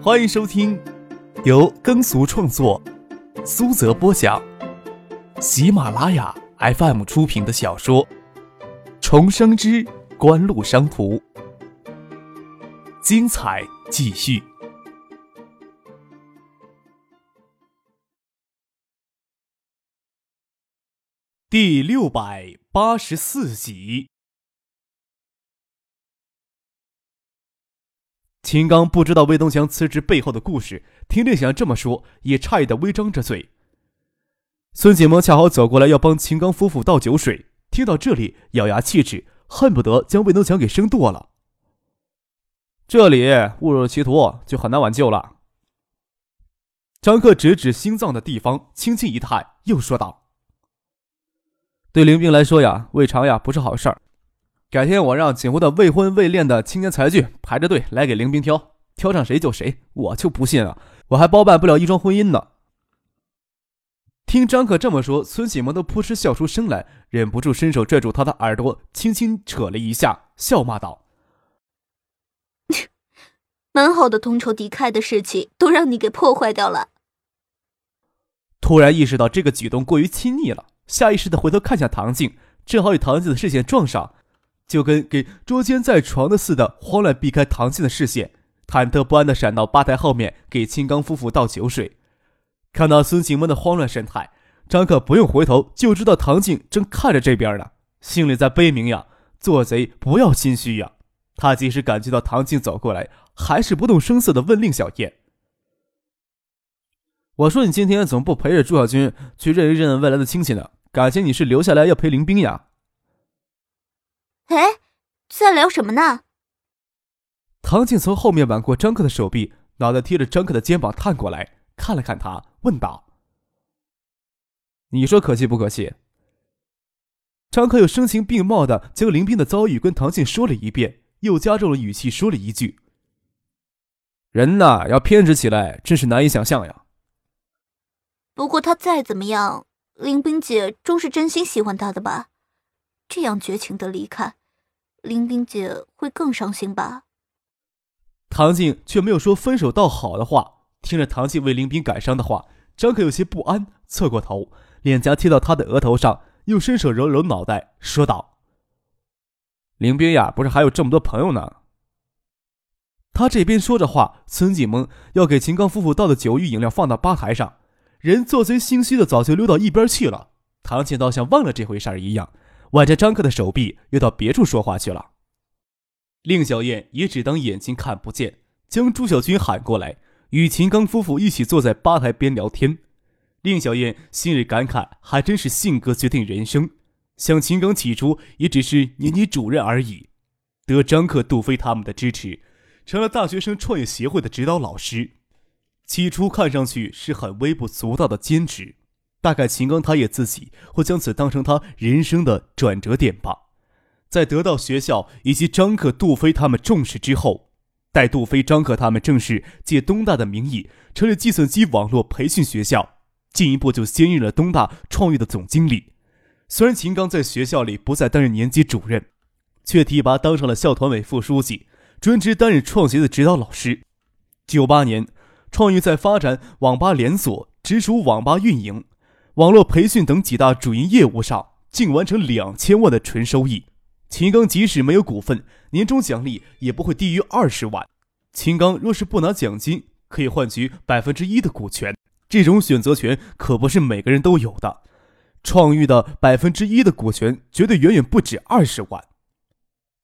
欢迎收听由耕俗创作、苏泽播讲、喜马拉雅 FM 出品的小说《重生之官路商途》，精彩继续，第六百八十四集。秦刚不知道魏东强辞职背后的故事，听令祥这么说，也诧异的微张着嘴。孙锦萌恰好走过来要帮秦刚夫妇倒酒水，听到这里，咬牙切齿，恨不得将魏东强给生剁了。这里误入歧途，就很难挽救了。张克指指心脏的地方，轻轻一叹，又说道：“对林兵来说呀，胃肠呀不是好事儿。”改天我让锦湖的未婚未恋的青年才俊排着队来给凌冰挑，挑上谁就谁。我就不信啊，我还包办不了一桩婚姻呢。听张可这么说，孙启萌都扑哧笑出声来，忍不住伸手拽住他的耳朵，轻轻扯了一下，笑骂道：“蛮好的同仇敌忾的事情，都让你给破坏掉了。”突然意识到这个举动过于亲昵了，下意识的回头看向唐静，正好与唐静的视线撞上。就跟给捉奸在床的似的，慌乱避开唐静的视线，忐忑不安的闪到吧台后面给青刚夫妇倒酒水。看到孙晴萌的慌乱神态，张可不用回头就知道唐静正看着这边呢，心里在悲鸣呀：“做贼不要心虚呀！”他即使感觉到唐静走过来，还是不动声色的问令小燕：“我说你今天怎么不陪着朱小军去认一认未来的亲戚呢？感情你是留下来要陪林冰呀？”哎，在聊什么呢？唐静从后面挽过张克的手臂，脑袋贴着张克的肩膀探过来，看了看他，问道：“你说可气不可气？”张克又声情并茂的将林斌的遭遇跟唐静说了一遍，又加重了语气说了一句：“人呐，要偏执起来，真是难以想象呀。”不过他再怎么样，林冰姐终是真心喜欢他的吧？这样绝情的离开。林冰姐会更伤心吧？唐静却没有说分手倒好的话。听着唐静为林冰感伤的话，张可有些不安，侧过头，脸颊贴到他的额头上，又伸手揉揉脑袋，说道：“林冰呀，不是还有这么多朋友呢？”他这边说着话，孙锦萌要给秦刚夫妇倒的酒与饮料放到吧台上，人做贼心虚的早就溜到一边去了。唐静倒像忘了这回事儿一样。挽着张克的手臂，又到别处说话去了。令小燕也只当眼睛看不见，将朱小军喊过来，与秦刚夫妇一起坐在吧台边聊天。令小燕心里感慨，还真是性格决定人生。想秦刚起初也只是年级主任而已，得张克、杜飞他们的支持，成了大学生创业协会的指导老师。起初看上去是很微不足道的兼职。大概秦刚他也自己会将此当成他人生的转折点吧。在得到学校以及张克、杜飞他们重视之后，待杜飞、张克他们正式借东大的名义成立计算机网络培训学校，进一步就兼任了东大创业的总经理。虽然秦刚在学校里不再担任年级主任，却提拔当上了校团委副书记，专职担任创协的指导老师。九八年，创意在发展网吧连锁，直属网吧运营。网络培训等几大主营业务上，竟完成两千万的纯收益。秦刚即使没有股份，年终奖励也不会低于二十万。秦刚若是不拿奖金，可以换取百分之一的股权，这种选择权可不是每个人都有的。创誉的百分之一的股权，绝对远远不止二十万。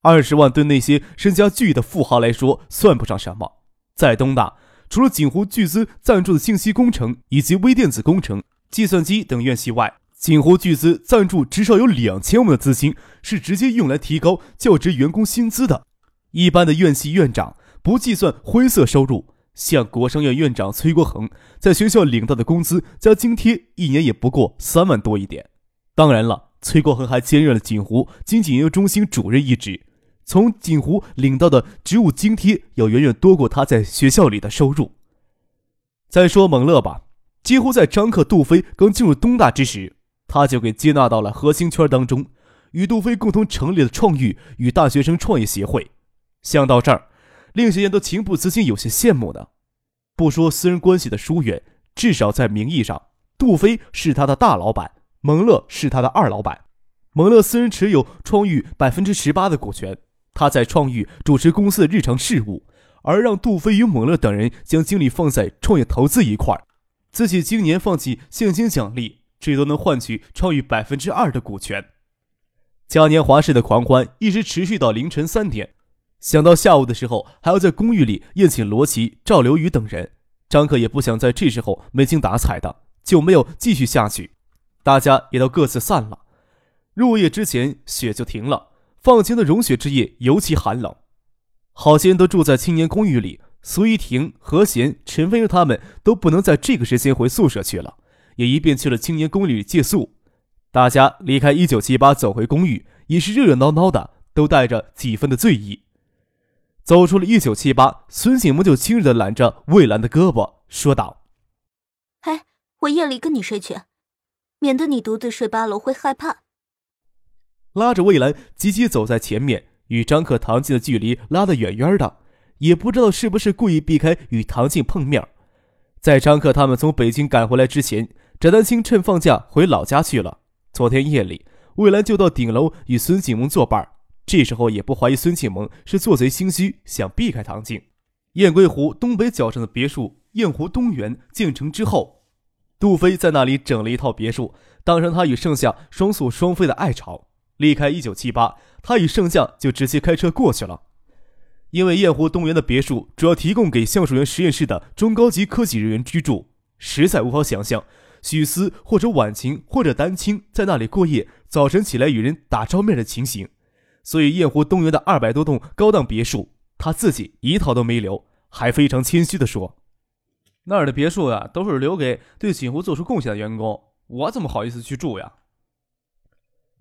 二十万对那些身家巨亿的富豪来说，算不上什么。在东大，除了锦湖巨资赞助的信息工程以及微电子工程。计算机等院系外，锦湖巨资赞助至少有两千万的资金是直接用来提高教职员工薪资的。一般的院系院长不计算灰色收入，像国商院院长崔国恒在学校领到的工资加津贴，一年也不过三万多一点。当然了，崔国恒还兼任了锦湖经济研究中心主任一职，从锦湖领到的职务津贴要远远多过他在学校里的收入。再说蒙乐吧。几乎在张克、杜飞刚进入东大之时，他就给接纳到了核心圈当中，与杜飞共同成立了创育与大学生创业协会。想到这儿，令学燕都情不自禁有些羡慕呢。不说私人关系的疏远，至少在名义上，杜飞是他的大老板，蒙乐是他的二老板。蒙乐私人持有创域百分之十八的股权，他在创域主持公司的日常事务，而让杜飞与蒙乐等人将精力放在创业投资一块儿自己今年放弃现金奖励，最多能换取创域百分之二的股权。嘉年华式的狂欢一直持续到凌晨三点。想到下午的时候还要在公寓里宴请罗琦、赵刘宇等人，张克也不想在这时候没精打采的，就没有继续下去。大家也都各自散了。入夜之前，雪就停了。放晴的融雪之夜尤其寒冷。好些人都住在青年公寓里，苏一婷、何贤、陈飞荣他们都不能在这个时间回宿舍去了，也一并去了青年公寓里借宿。大家离开一九七八，走回公寓，也是热热闹闹的，都带着几分的醉意。走出了一九七八，孙醒萌就亲热的揽着魏兰的胳膊，说道：“哎，我夜里跟你睡去，免得你独自睡八楼会害怕。”拉着魏兰急急走在前面，与张克、唐静的距离拉得远远的，也不知道是不是故意避开与唐静碰面。在张克他们从北京赶回来之前，翟丹青趁放假回老家去了。昨天夜里，魏兰就到顶楼与孙景萌作伴。这时候也不怀疑孙庆萌是做贼心虚，想避开唐静。雁归湖东北角上的别墅雁湖东园建成之后，杜飞在那里整了一套别墅，当成他与盛夏双宿双飞的爱巢。离开一九七八，他与盛夏就直接开车过去了。因为雁湖东园的别墅主要提供给橡树园实验室的中高级科技人员居住，实在无法想象许思或者婉晴或者丹青在那里过夜，早晨起来与人打照面的情形。所以，雁湖东园的二百多栋高档别墅，他自己一套都没留，还非常谦虚地说：“那儿的别墅呀，都是留给对锦湖做出贡献的员工，我怎么好意思去住呀？”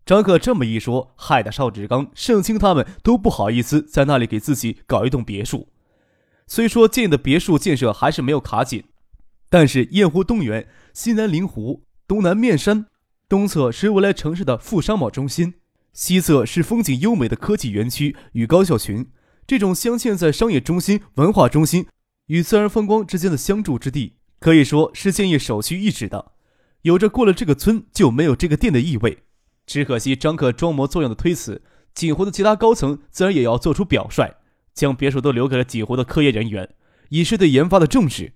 张克这么一说，害得邵志刚、盛清他们都不好意思在那里给自己搞一栋别墅。虽说建的别墅建设还是没有卡紧，但是雁湖东园西南临湖，东南面山，东侧是未来城市的副商贸中心。西侧是风景优美的科技园区与高校群，这种镶嵌在商业中心、文化中心与自然风光之间的相助之地，可以说是建业首屈一指的。有着过了这个村就没有这个店的意味。只可惜张克装模作样的推辞，锦湖的其他高层自然也要做出表率，将别墅都留给了锦湖的科研人员，以示对研发的重视。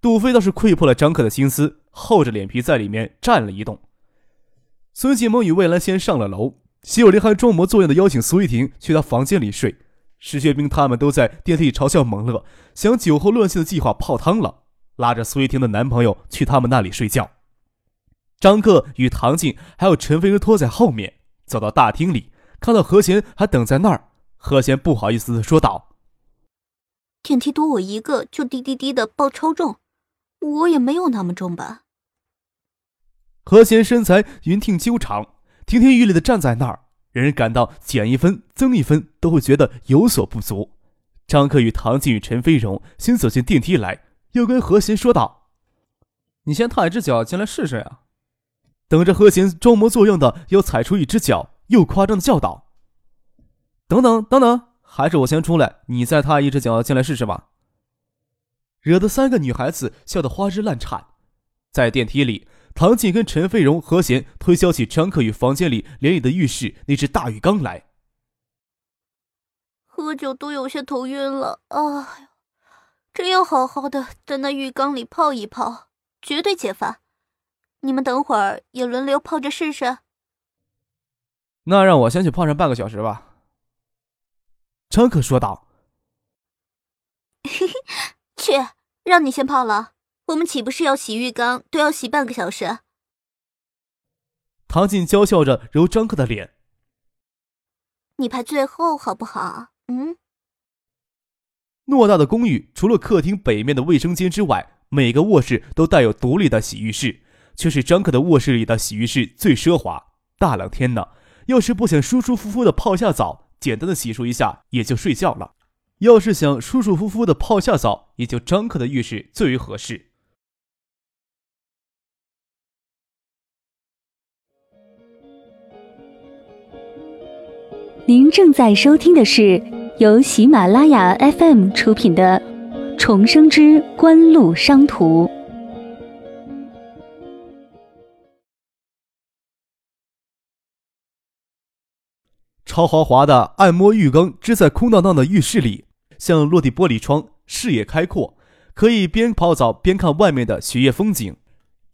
杜飞倒是窥破了张克的心思，厚着脸皮在里面站了一动。孙继萌与魏兰先上了楼。席有林还装模作样的邀请苏玉婷去他房间里睡，石学兵他们都在电梯里嘲笑蒙乐，想酒后乱性的计划泡汤了，拉着苏玉婷的男朋友去他们那里睡觉。张克与唐静还有陈飞人拖在后面，走到大厅里，看到何贤还等在那儿，何贤不好意思的说道：“电梯多我一个就滴滴滴的报超重，我也没有那么重吧？”何贤身材匀挺修长。亭亭玉立的站在那儿，人人感到减一分、增一分都会觉得有所不足。张克与唐静与陈飞荣先走进电梯来，又跟何贤说道：“你先踏一只脚进来试试呀。”等着何贤装模作样的要踩出一只脚，又夸张的叫道：“等等等等，还是我先出来，你再踏一只脚进来试试吧。”惹得三个女孩子笑得花枝乱颤，在电梯里。唐静跟陈飞荣、何贤推销起张克宇房间里连里的浴室那只大浴缸来。喝酒都有些头晕了，哎真要好好的在那浴缸里泡一泡，绝对解乏。你们等会儿也轮流泡着试试。那让我先去泡上半个小时吧。张克说道。去，让你先泡了。我们岂不是要洗浴缸都要洗半个小时？唐静娇笑着揉张克的脸。你排最后好不好？嗯。偌大的公寓，除了客厅北面的卫生间之外，每个卧室都带有独立的洗浴室，却是张克的卧室里的洗浴室最奢华。大冷天呢，要是不想舒舒服服的泡下澡，简单的洗漱一下也就睡觉了；要是想舒舒服服的泡下澡，也就张克的浴室最为合适。您正在收听的是由喜马拉雅 FM 出品的《重生之官路商途。超豪华的按摩浴缸支在空荡荡的浴室里，像落地玻璃窗，视野开阔，可以边泡澡边看外面的雪夜风景。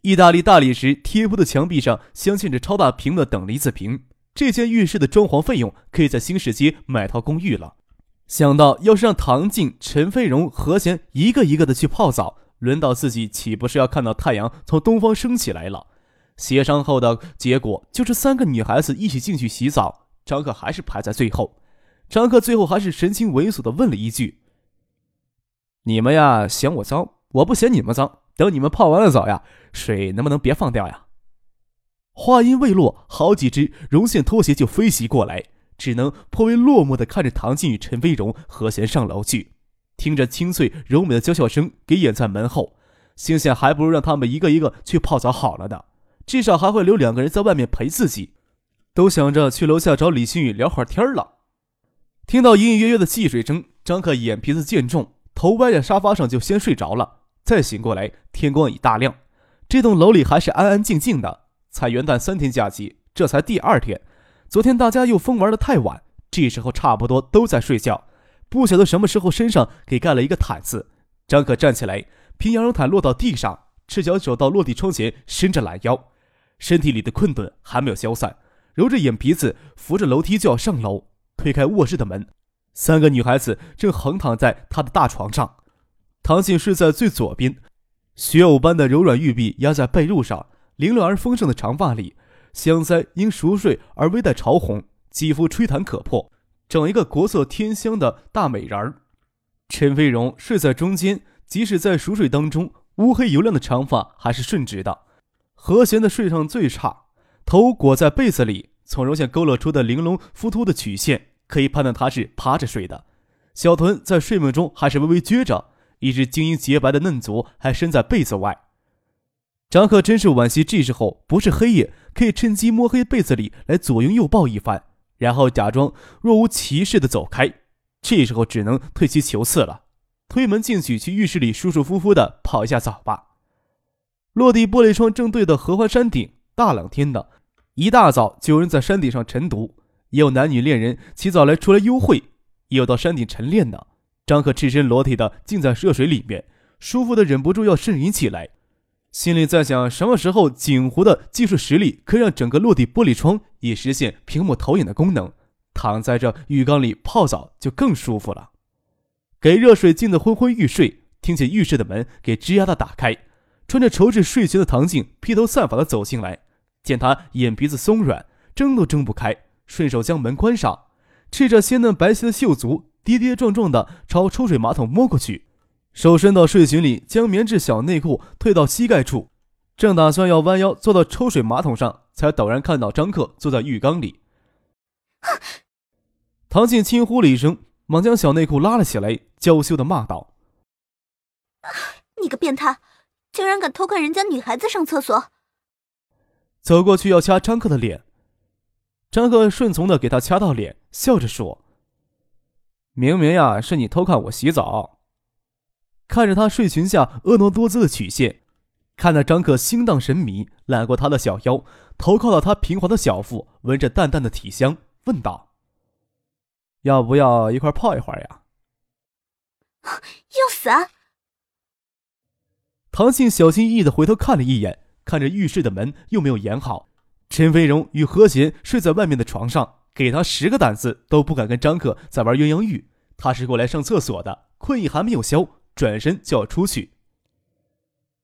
意大利大理石贴铺的墙壁上镶嵌着超大屏的等离子屏。这间浴室的装潢费用可以在新市街买套公寓了。想到要是让唐静、陈飞荣、何贤一个一个的去泡澡，轮到自己岂不是要看到太阳从东方升起来了？协商后的结果就是三个女孩子一起进去洗澡，张克还是排在最后。张克最后还是神情猥琐的问了一句：“你们呀嫌我脏，我不嫌你们脏。等你们泡完了澡呀，水能不能别放掉呀？”话音未落，好几只绒线拖鞋就飞袭过来，只能颇为落寞的看着唐静与陈飞荣和弦上楼去，听着清脆柔美的娇笑声，给掩在门后。心想还不如让他们一个一个去泡澡好了呢，至少还会留两个人在外面陪自己。都想着去楼下找李新宇聊会儿天了。听到隐隐约约的戏水声，张克眼皮子渐重，头歪在沙发上就先睡着了。再醒过来，天光已大亮，这栋楼里还是安安静静的。才元旦三天假期，这才第二天。昨天大家又疯玩的太晚，这时候差不多都在睡觉。不晓得什么时候身上给盖了一个毯子。张可站起来，凭羊绒毯落到地上，赤脚走到落地窗前，伸着懒腰，身体里的困顿还没有消散，揉着眼皮子，扶着楼梯就要上楼。推开卧室的门，三个女孩子正横躺在他的大床上。唐静睡在最左边，雪藕般的柔软玉臂压在被褥上。凌乱而丰盛的长发里，香腮因熟睡而微带潮红，肌肤吹弹可破，整一个国色天香的大美人儿。陈飞荣睡在中间，即使在熟睡当中，乌黑油亮的长发还是顺直的。和弦的睡上最差，头裹在被子里，从绒线勾勒出的玲珑浮凸的曲线，可以判断他是趴着睡的。小臀在睡梦中还是微微撅着，一只晶莹洁白的嫩足还伸在被子外。张克真是惋惜，这时候不是黑夜，可以趁机摸黑被子里来左拥右抱一番，然后假装若无其事的走开。这时候只能退其求次了，推门进去，去浴室里舒舒服服的泡一下澡吧。落地玻璃窗正对的合欢山顶，大冷天的，一大早就有人在山顶上晨读，也有男女恋人起早来出来幽会，也有到山顶晨练的。张克赤身裸体的浸在热水里面，舒服的忍不住要呻吟起来。心里在想，什么时候锦湖的技术实力可以让整个落地玻璃窗也实现屏幕投影的功能？躺在这浴缸里泡澡就更舒服了。给热水浸得昏昏欲睡，听见浴室的门给吱呀的打开，穿着绸质睡裙的唐静披头散发的走进来，见他眼鼻子松软，睁都睁不开，顺手将门关上，赤着鲜嫩白皙的秀足，跌跌撞撞的朝抽水马桶摸过去。手伸到睡裙里，将棉质小内裤退到膝盖处，正打算要弯腰坐到抽水马桶上，才陡然看到张克坐在浴缸里。唐静轻呼了一声，忙将小内裤拉了起来，娇羞的骂道：“你个变态，竟然敢偷看人家女孩子上厕所！”走过去要掐张克的脸，张克顺从的给他掐到脸，笑着说：“明明呀，是你偷看我洗澡。”看着他睡裙下婀娜多姿的曲线，看得张克心荡神迷，揽过他的小腰，头靠到他平滑的小腹，闻着淡淡的体香，问道：“要不要一块泡一会儿呀？” 要死啊！唐信小心翼翼的回头看了一眼，看着浴室的门又没有掩好，陈飞荣与何贤睡在外面的床上，给他十个胆子都不敢跟张克在玩鸳鸯浴。他是过来上厕所的，困意还没有消。转身就要出去，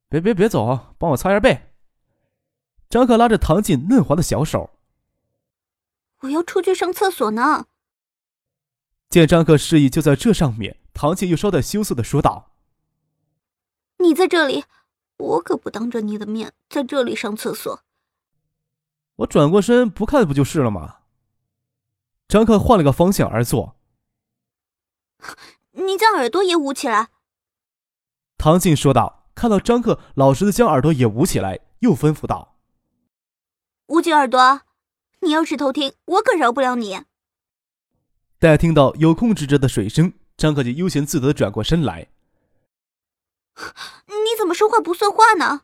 别别别走，帮我擦下背。张克拉着唐静嫩滑的小手，我要出去上厕所呢。见张克示意就在这上面，唐静又稍带羞涩的说道：“你在这里，我可不当着你的面在这里上厕所。”我转过身不看不就是了吗？张克换了个方向而坐，你将耳朵也捂起来。唐静说道：“看到张克老实的将耳朵也捂起来，又吩咐道：‘捂紧耳朵，你要是偷听，我可饶不了你。’”待听到有控制着的水声，张克就悠闲自得转过身来。你怎么说话不算话呢？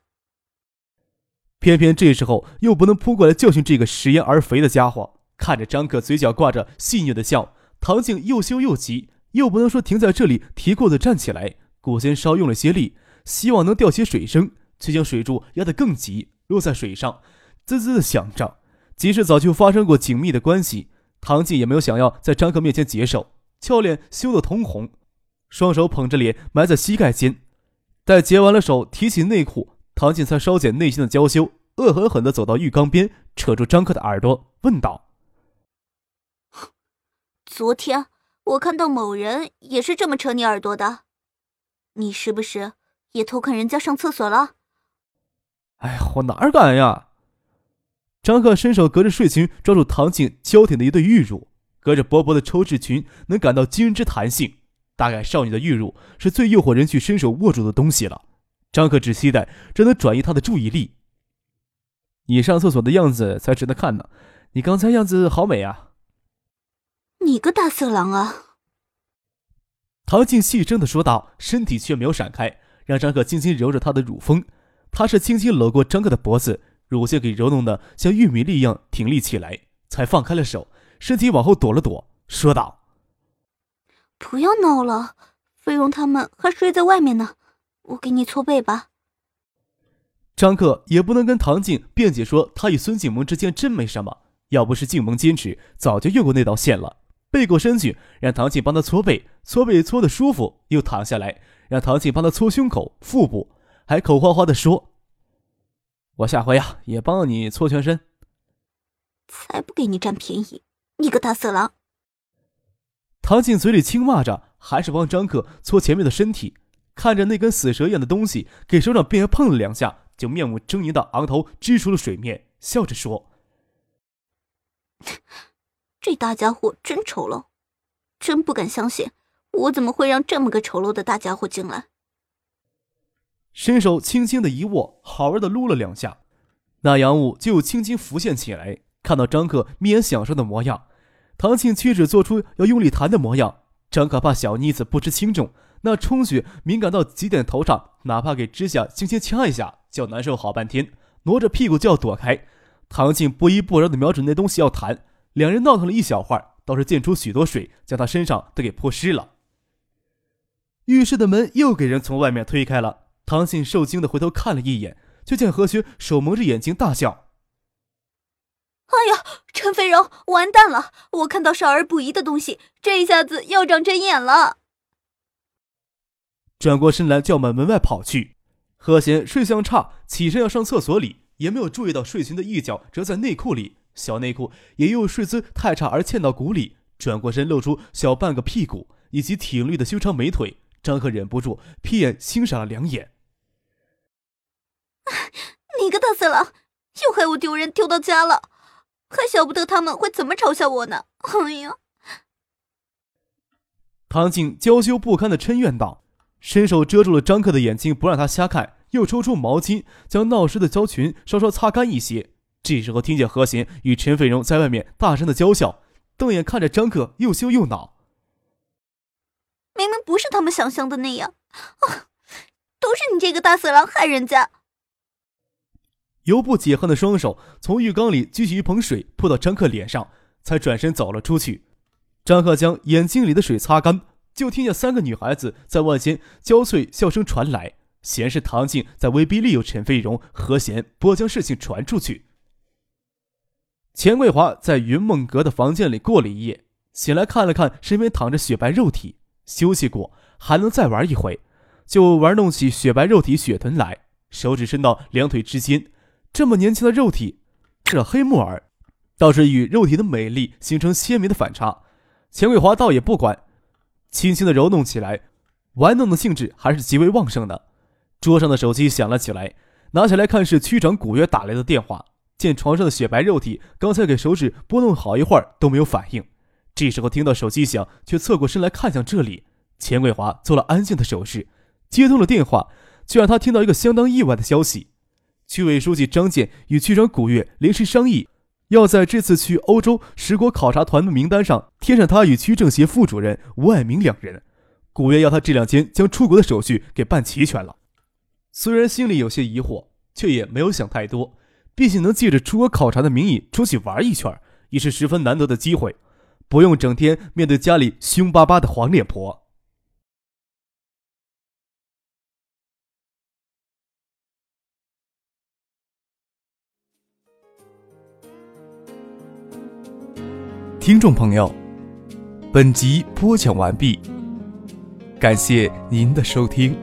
偏偏这时候又不能扑过来教训这个食言而肥的家伙。看着张克嘴角挂着戏谑的笑，唐静又羞又急，又不能说停在这里，提裤子站起来，古先稍用了些力，希望能掉些水声，却将水柱压得更急，落在水上，滋滋的响着。即使早就发生过紧密的关系，唐静也没有想要在张克面前解手，俏脸羞得通红，双手捧着脸埋在膝盖间。待结完了手，提起内裤，唐静才稍减内心的娇羞，恶狠狠地走到浴缸边，扯住张克的耳朵，问道：“昨天我看到某人也是这么扯你耳朵的，你是不是也偷看人家上厕所了？”“哎呀，我哪敢呀！”张克伸手隔着睡裙抓住唐静娇挺的一对玉乳，隔着薄薄的抽质裙能感到惊人之弹性。大概少女的玉乳是最诱惑人去伸手握住的东西了。张克只期待这能转移他的注意力。你上厕所的样子才值得看呢，你刚才样子好美啊！你个大色狼啊！唐静细声的说道，身体却没有闪开，让张克轻轻揉着她的乳峰。他是轻轻搂过张克的脖子，乳腺给揉弄的像玉米粒一样挺立起来，才放开了手，身体往后躲了躲，说道。不要闹了，飞荣他们还睡在外面呢，我给你搓背吧。张克也不能跟唐静辩解说他与孙静萌之间真没什么，要不是静萌坚持，早就越过那道线了。背过身去，让唐静帮他搓背，搓背搓的舒服，又躺下来，让唐静帮他搓胸口、腹部，还口花花的说：“我下回啊，也帮你搓全身。”才不给你占便宜，你个大色狼！唐静嘴里轻骂着，还是帮张克搓前面的身体。看着那根死蛇一样的东西给手掌便碰了两下，就面目狰狞的昂头支出了水面，笑着说：“这大家伙真丑陋，真不敢相信，我怎么会让这么个丑陋的大家伙进来？”伸手轻轻的一握，好玩的撸了两下，那阳物就轻轻浮现起来。看到张克眯眼享受的模样。唐庆屈指做出要用力弹的模样，张可怕小妮子不知轻重，那充血敏感到极点头上，哪怕给指甲轻轻掐一下，就难受好半天，挪着屁股就要躲开。唐庆不依不饶的瞄准那东西要弹，两人闹腾了一小会儿，倒是溅出许多水，将他身上都给泼湿了。浴室的门又给人从外面推开了，唐庆受惊的回头看了一眼，就见何雪手蒙着眼睛大笑。哎呀，陈飞荣，完蛋了！我看到少儿不宜的东西，这一下子要长针眼了。转过身来就要往门外跑去。何贤睡相差，起身要上厕所里，也没有注意到睡裙的一角折在内裤里，小内裤也因为睡姿太差而嵌到骨里。转过身露出小半个屁股以及挺立的修长美腿，张克忍不住屁眼欣赏了两眼。你个大色狼，又害我丢人丢到家了！还晓不得他们会怎么嘲笑我呢！哎呀！唐静娇羞不堪的嗔怨道，伸手遮住了张克的眼睛，不让他瞎看，又抽出毛巾将闹湿的娇裙稍稍擦干一些。这时候听见何贤与陈飞荣在外面大声的娇笑，瞪眼看着张克，又羞又恼。明明不是他们想象的那样，啊！都是你这个大色狼害人家！由不解恨的双手从浴缸里举起一盆水泼到张克脸上，才转身走了出去。张克将眼睛里的水擦干，就听见三个女孩子在外间娇脆笑声传来，显然是唐静在威逼利诱陈飞荣、何贤，不将事情传出去。钱桂华在云梦阁的房间里过了一夜，醒来看了看身边躺着雪白肉体，休息过还能再玩一回，就玩弄起雪白肉体雪臀来，手指伸到两腿之间。这么年轻的肉体，这黑木耳，倒是与肉体的美丽形成鲜明的反差。钱桂华倒也不管，轻轻的揉弄起来，玩弄的兴致还是极为旺盛的。桌上的手机响了起来，拿起来看是区长古月打来的电话。见床上的雪白肉体刚才给手指拨弄好一会儿都没有反应，这时候听到手机响，却侧过身来看向这里。钱桂华做了安静的手势，接通了电话，却让他听到一个相当意外的消息。区委书记张建与区长古月临时商议，要在这次去欧洲十国考察团的名单上贴上他与区政协副主任吴爱明两人。古月要他这两天将出国的手续给办齐全了。虽然心里有些疑惑，却也没有想太多。毕竟能借着出国考察的名义出去玩一圈，也是十分难得的机会，不用整天面对家里凶巴巴的黄脸婆。听众朋友本集播讲完毕感谢您的收听。